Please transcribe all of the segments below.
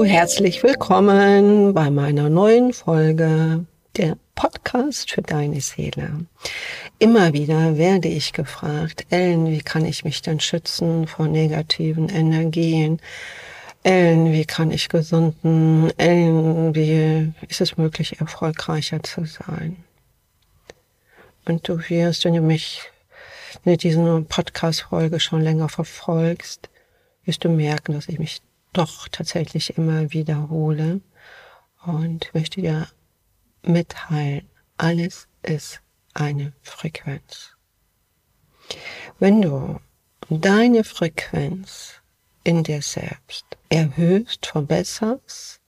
Hallo, herzlich willkommen bei meiner neuen Folge der Podcast für deine Seele. Immer wieder werde ich gefragt, Ellen, wie kann ich mich denn schützen vor negativen Energien? Ellen, wie kann ich gesunden? Ellen, wie ist es möglich, erfolgreicher zu sein? Und du wirst, wenn du mich in dieser Podcast-Folge schon länger verfolgst, wirst du merken, dass ich mich doch tatsächlich immer wiederhole und möchte dir mitteilen, alles ist eine Frequenz. Wenn du deine Frequenz in dir selbst erhöhst, verbesserst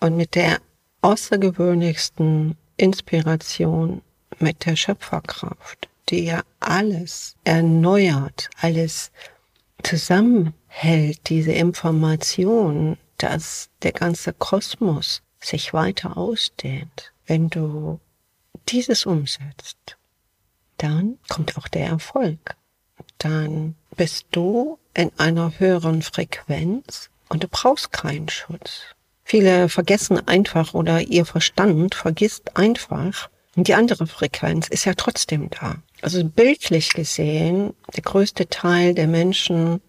und mit der außergewöhnlichsten Inspiration, mit der Schöpferkraft, die ja alles erneuert, alles zusammenhält, diese Information, dass der ganze Kosmos sich weiter ausdehnt. Wenn du dieses umsetzt, dann kommt auch der Erfolg. Dann bist du in einer höheren Frequenz und du brauchst keinen Schutz. Viele vergessen einfach oder ihr Verstand vergisst einfach, die andere Frequenz ist ja trotzdem da. Also bildlich gesehen, der größte Teil der Menschen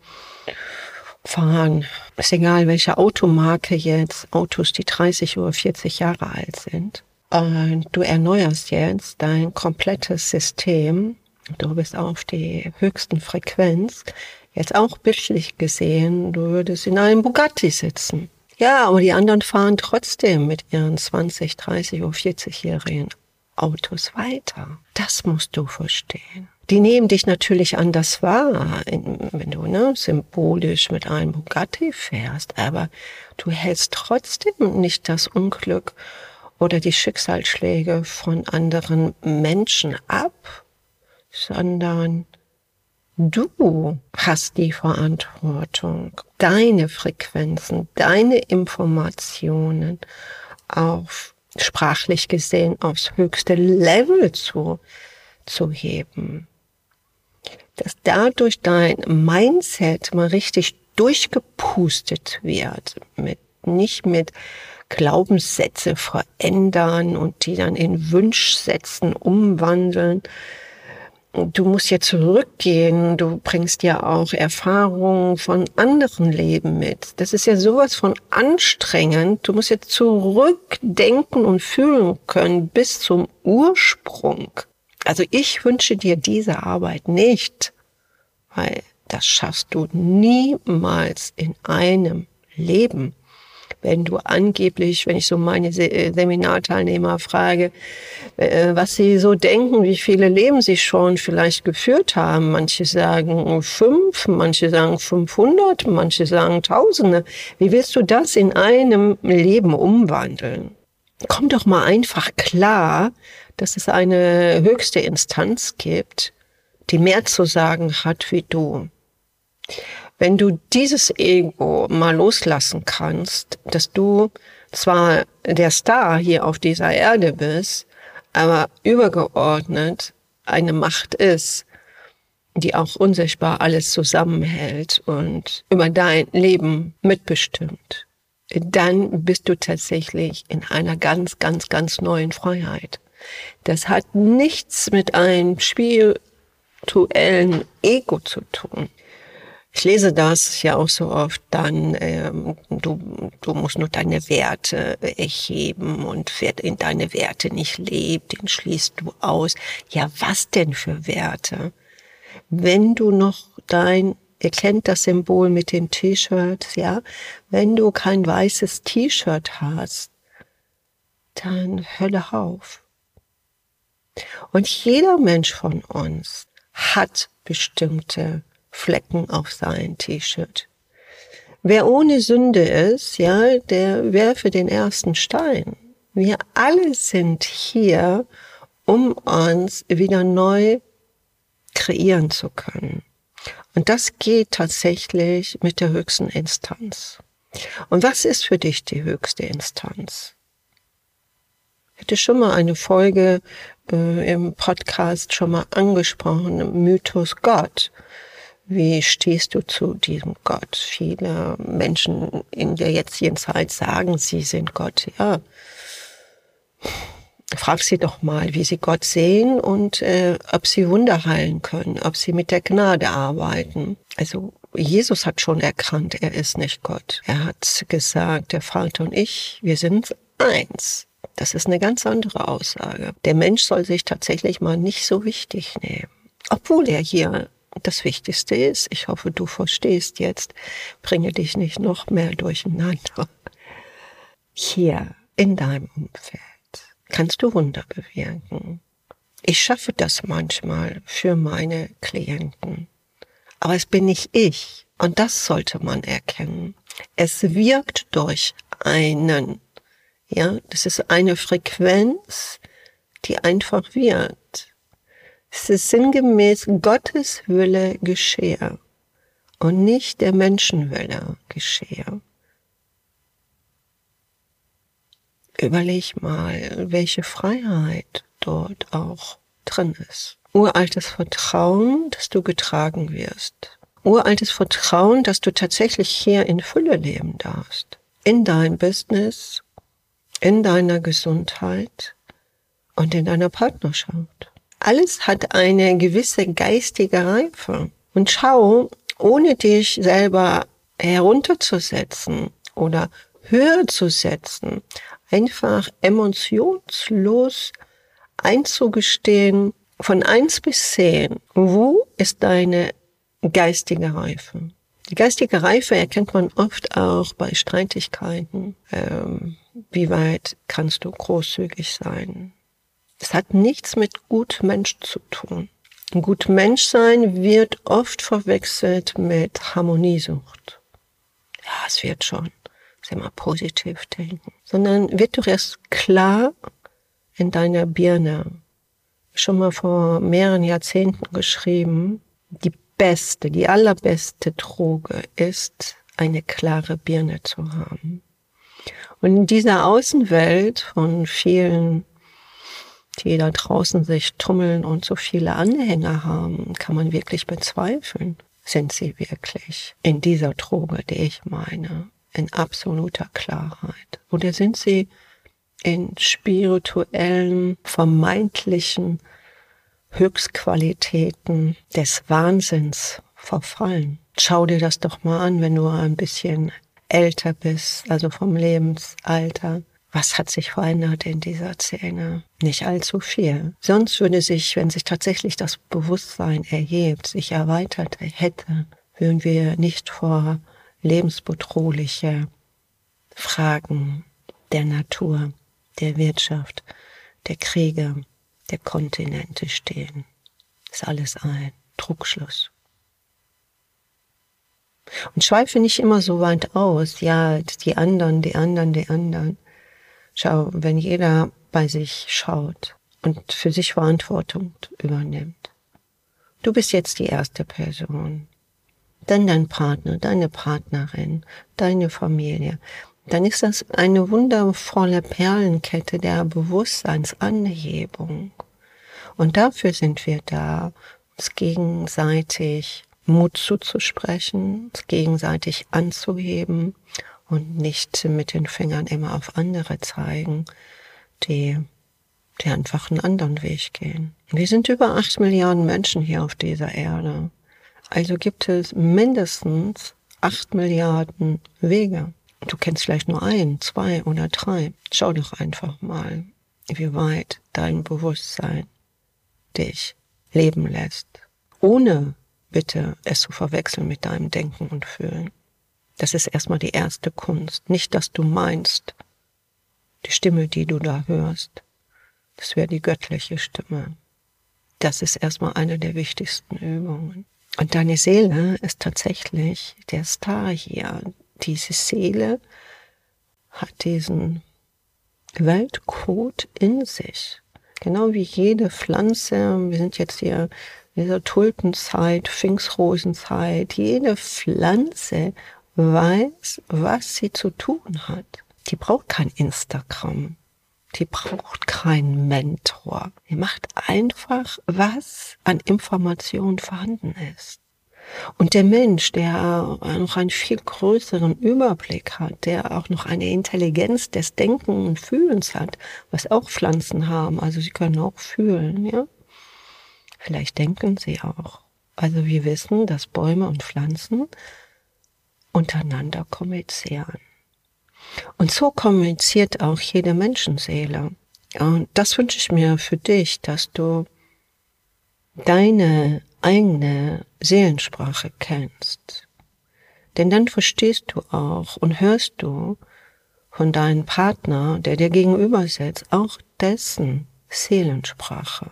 fahren, ist egal welche Automarke jetzt, Autos, die 30 oder 40 Jahre alt sind. Und du erneuerst jetzt dein komplettes System. Du bist auf die höchsten Frequenz. Jetzt auch bildlich gesehen, du würdest in einem Bugatti sitzen. Ja, aber die anderen fahren trotzdem mit ihren 20, 30 oder 40-jährigen Autos weiter. Das musst du verstehen. Die nehmen dich natürlich anders wahr, wenn du ne, symbolisch mit einem Bugatti fährst, aber du hältst trotzdem nicht das Unglück oder die Schicksalsschläge von anderen Menschen ab, sondern du hast die Verantwortung, deine Frequenzen, deine Informationen auf sprachlich gesehen aufs höchste Level zu, zu heben. Dass dadurch dein Mindset mal richtig durchgepustet wird, mit, nicht mit Glaubenssätze verändern und die dann in Wunschsätzen umwandeln, du musst ja zurückgehen, du bringst ja auch Erfahrungen von anderen Leben mit. Das ist ja sowas von anstrengend. Du musst ja zurückdenken und fühlen können bis zum Ursprung. Also ich wünsche dir diese Arbeit nicht, weil das schaffst du niemals in einem Leben wenn du angeblich, wenn ich so meine äh, Seminarteilnehmer frage, äh, was sie so denken, wie viele Leben sie schon vielleicht geführt haben. Manche sagen fünf, manche sagen 500, manche sagen Tausende. Wie willst du das in einem Leben umwandeln? Komm doch mal einfach klar, dass es eine höchste Instanz gibt, die mehr zu sagen hat wie du. Wenn du dieses Ego mal loslassen kannst, dass du zwar der Star hier auf dieser Erde bist, aber übergeordnet eine Macht ist, die auch unsichtbar alles zusammenhält und über dein Leben mitbestimmt, dann bist du tatsächlich in einer ganz, ganz, ganz neuen Freiheit. Das hat nichts mit einem spirituellen Ego zu tun. Ich lese das ja auch so oft dann, ähm, du, du musst nur deine Werte erheben und wer in deine Werte nicht lebt, den schließt du aus. Ja, was denn für Werte? Wenn du noch dein, ihr kennt das Symbol mit den T-Shirts, ja, wenn du kein weißes T-Shirt hast, dann Hölle auf. Und jeder Mensch von uns hat bestimmte Flecken auf sein T-Shirt. Wer ohne Sünde ist, ja, der werfe den ersten Stein. Wir alle sind hier, um uns wieder neu kreieren zu können. Und das geht tatsächlich mit der höchsten Instanz. Und was ist für dich die höchste Instanz? Ich hatte schon mal eine Folge äh, im Podcast schon mal angesprochen, Mythos Gott Wie stehst du zu diesem Gott? Viele Menschen in der jetzigen Zeit sagen, sie sind Gott. Ja, frag sie doch mal, wie sie Gott sehen und äh, ob sie Wunder heilen können, ob sie mit der Gnade arbeiten. Also Jesus hat schon erkannt, er ist nicht Gott. Er hat gesagt, der Vater und ich, wir sind eins. Das ist eine ganz andere Aussage. Der Mensch soll sich tatsächlich mal nicht so wichtig nehmen. Obwohl er hier das Wichtigste ist. Ich hoffe, du verstehst jetzt. Bringe dich nicht noch mehr durcheinander. Hier in deinem Umfeld kannst du Wunder bewirken. Ich schaffe das manchmal für meine Klienten. Aber es bin nicht ich. Und das sollte man erkennen. Es wirkt durch einen. Ja, das ist eine Frequenz, die einfach wird. Es ist sinngemäß Gottes Wille geschehe und nicht der Menschenwille geschehe. Überleg mal, welche Freiheit dort auch drin ist. Uraltes Vertrauen, dass du getragen wirst. Uraltes Vertrauen, dass du tatsächlich hier in Fülle leben darfst. In dein Business, in deiner Gesundheit und in deiner Partnerschaft. Alles hat eine gewisse geistige Reife. Und schau, ohne dich selber herunterzusetzen oder höher zu setzen, einfach emotionslos einzugestehen, von eins bis zehn, wo ist deine geistige Reife? Die geistige Reife erkennt man oft auch bei Streitigkeiten. Ähm, wie weit kannst du großzügig sein? Es hat nichts mit Gutmensch zu tun. Gutmenschsein wird oft verwechselt mit Harmoniesucht. Ja, es wird schon. Sehr mal positiv denken. Sondern wird doch erst klar in deiner Birne. Schon mal vor mehreren Jahrzehnten geschrieben, die beste, die allerbeste Droge ist, eine klare Birne zu haben. Und in dieser Außenwelt von vielen die da draußen sich tummeln und so viele Anhänger haben, kann man wirklich bezweifeln. Sind sie wirklich in dieser Droge, die ich meine, in absoluter Klarheit? Oder sind sie in spirituellen, vermeintlichen Höchstqualitäten des Wahnsinns verfallen? Schau dir das doch mal an, wenn du ein bisschen älter bist, also vom Lebensalter was hat sich verändert in dieser Szene? Nicht allzu viel. Sonst würde sich, wenn sich tatsächlich das Bewusstsein erhebt, sich erweitert hätte, würden wir nicht vor lebensbedrohliche Fragen der Natur, der Wirtschaft, der Kriege, der Kontinente stehen. ist alles ein Druckschluss. Und schweife nicht immer so weit aus, ja, die anderen, die anderen, die anderen. Schau, wenn jeder bei sich schaut und für sich Verantwortung übernimmt. Du bist jetzt die erste Person. Dann dein Partner, deine Partnerin, deine Familie. Dann ist das eine wundervolle Perlenkette der Bewusstseinsanhebung. Und dafür sind wir da, uns gegenseitig Mut zuzusprechen, uns gegenseitig anzuheben und nicht mit den Fingern immer auf andere zeigen, die, die einfach einen anderen Weg gehen. Wir sind über acht Milliarden Menschen hier auf dieser Erde. Also gibt es mindestens acht Milliarden Wege. Du kennst vielleicht nur ein, zwei oder drei. Schau doch einfach mal, wie weit dein Bewusstsein dich leben lässt, ohne bitte es zu verwechseln mit deinem Denken und Fühlen. Das ist erstmal die erste Kunst. Nicht, dass du meinst, die Stimme, die du da hörst, das wäre die göttliche Stimme. Das ist erstmal eine der wichtigsten Übungen. Und deine Seele ist tatsächlich der Star hier. Diese Seele hat diesen Weltcode in sich. Genau wie jede Pflanze. Wir sind jetzt hier in dieser Tulpenzeit, Pfingstrosenzeit. Jede Pflanze weiß, was sie zu tun hat. Die braucht kein Instagram. Die braucht keinen Mentor. Die macht einfach, was an Informationen vorhanden ist. Und der Mensch, der noch einen viel größeren Überblick hat, der auch noch eine Intelligenz des Denken und Fühlens hat, was auch Pflanzen haben, also sie können auch fühlen, ja. Vielleicht denken sie auch. Also wir wissen, dass Bäume und Pflanzen untereinander kommunizieren. Und so kommuniziert auch jede Menschenseele. Und das wünsche ich mir für dich, dass du deine eigene Seelensprache kennst. Denn dann verstehst du auch und hörst du von deinem Partner, der dir gegenüber sitzt, auch dessen Seelensprache.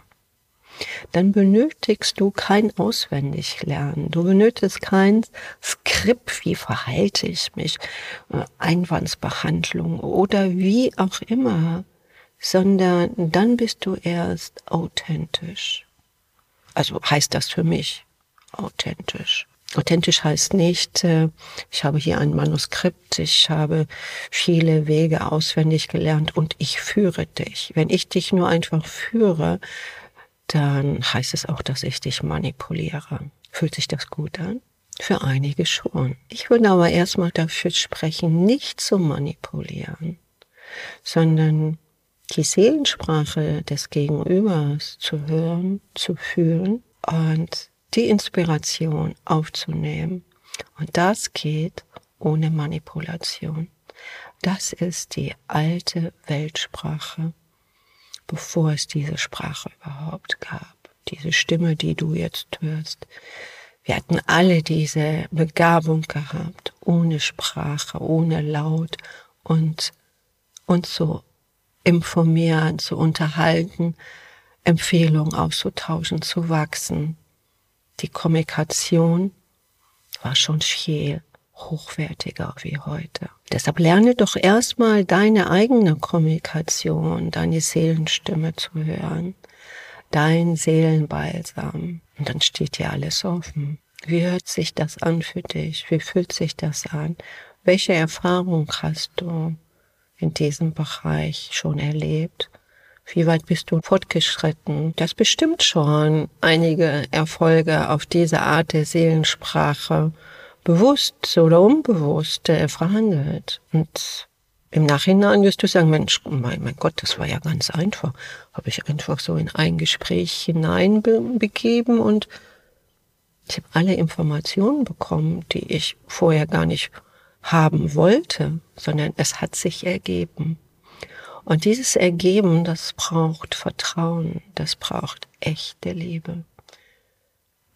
Dann benötigst du kein Auswendiglernen. Du benötigst kein Skript, wie verhalte ich mich, äh, Einwandsbehandlung oder wie auch immer, sondern dann bist du erst authentisch. Also heißt das für mich authentisch. Authentisch heißt nicht, äh, ich habe hier ein Manuskript, ich habe viele Wege auswendig gelernt und ich führe dich. Wenn ich dich nur einfach führe, dann heißt es auch, dass ich dich manipuliere. Fühlt sich das gut an? Für einige schon. Ich würde aber erstmal dafür sprechen, nicht zu manipulieren, sondern die Seelensprache des Gegenübers zu hören, zu fühlen und die Inspiration aufzunehmen. Und das geht ohne Manipulation. Das ist die alte Weltsprache, bevor es diese Sprache überhaupt gab. Diese Stimme, die du jetzt hörst. Wir hatten alle diese Begabung gehabt, ohne Sprache, ohne Laut und uns so informieren, zu unterhalten, Empfehlungen auszutauschen, zu wachsen. Die Kommunikation war schon viel hochwertiger wie heute. Deshalb lerne doch erstmal deine eigene Kommunikation, deine Seelenstimme zu hören, dein Seelenbalsam. Und dann steht dir alles offen. Wie hört sich das an für dich? Wie fühlt sich das an? Welche Erfahrung hast du? in diesem Bereich schon erlebt? Wie weit bist du fortgeschritten? Das bestimmt schon einige Erfolge auf diese Art der Seelensprache bewusst oder unbewusst äh, verhandelt. Und im Nachhinein wirst du sagen, Mensch, mein, mein Gott, das war ja ganz einfach. Habe ich einfach so in ein Gespräch hineinbegeben und ich habe alle Informationen bekommen, die ich vorher gar nicht haben wollte, sondern es hat sich ergeben. Und dieses Ergeben, das braucht Vertrauen, das braucht echte Liebe,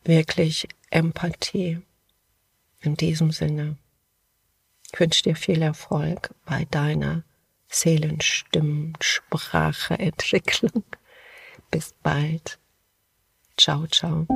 wirklich Empathie. In diesem Sinne, ich wünsche dir viel Erfolg bei deiner Seelenstimmenspracheentwicklung. Bis bald. Ciao, ciao.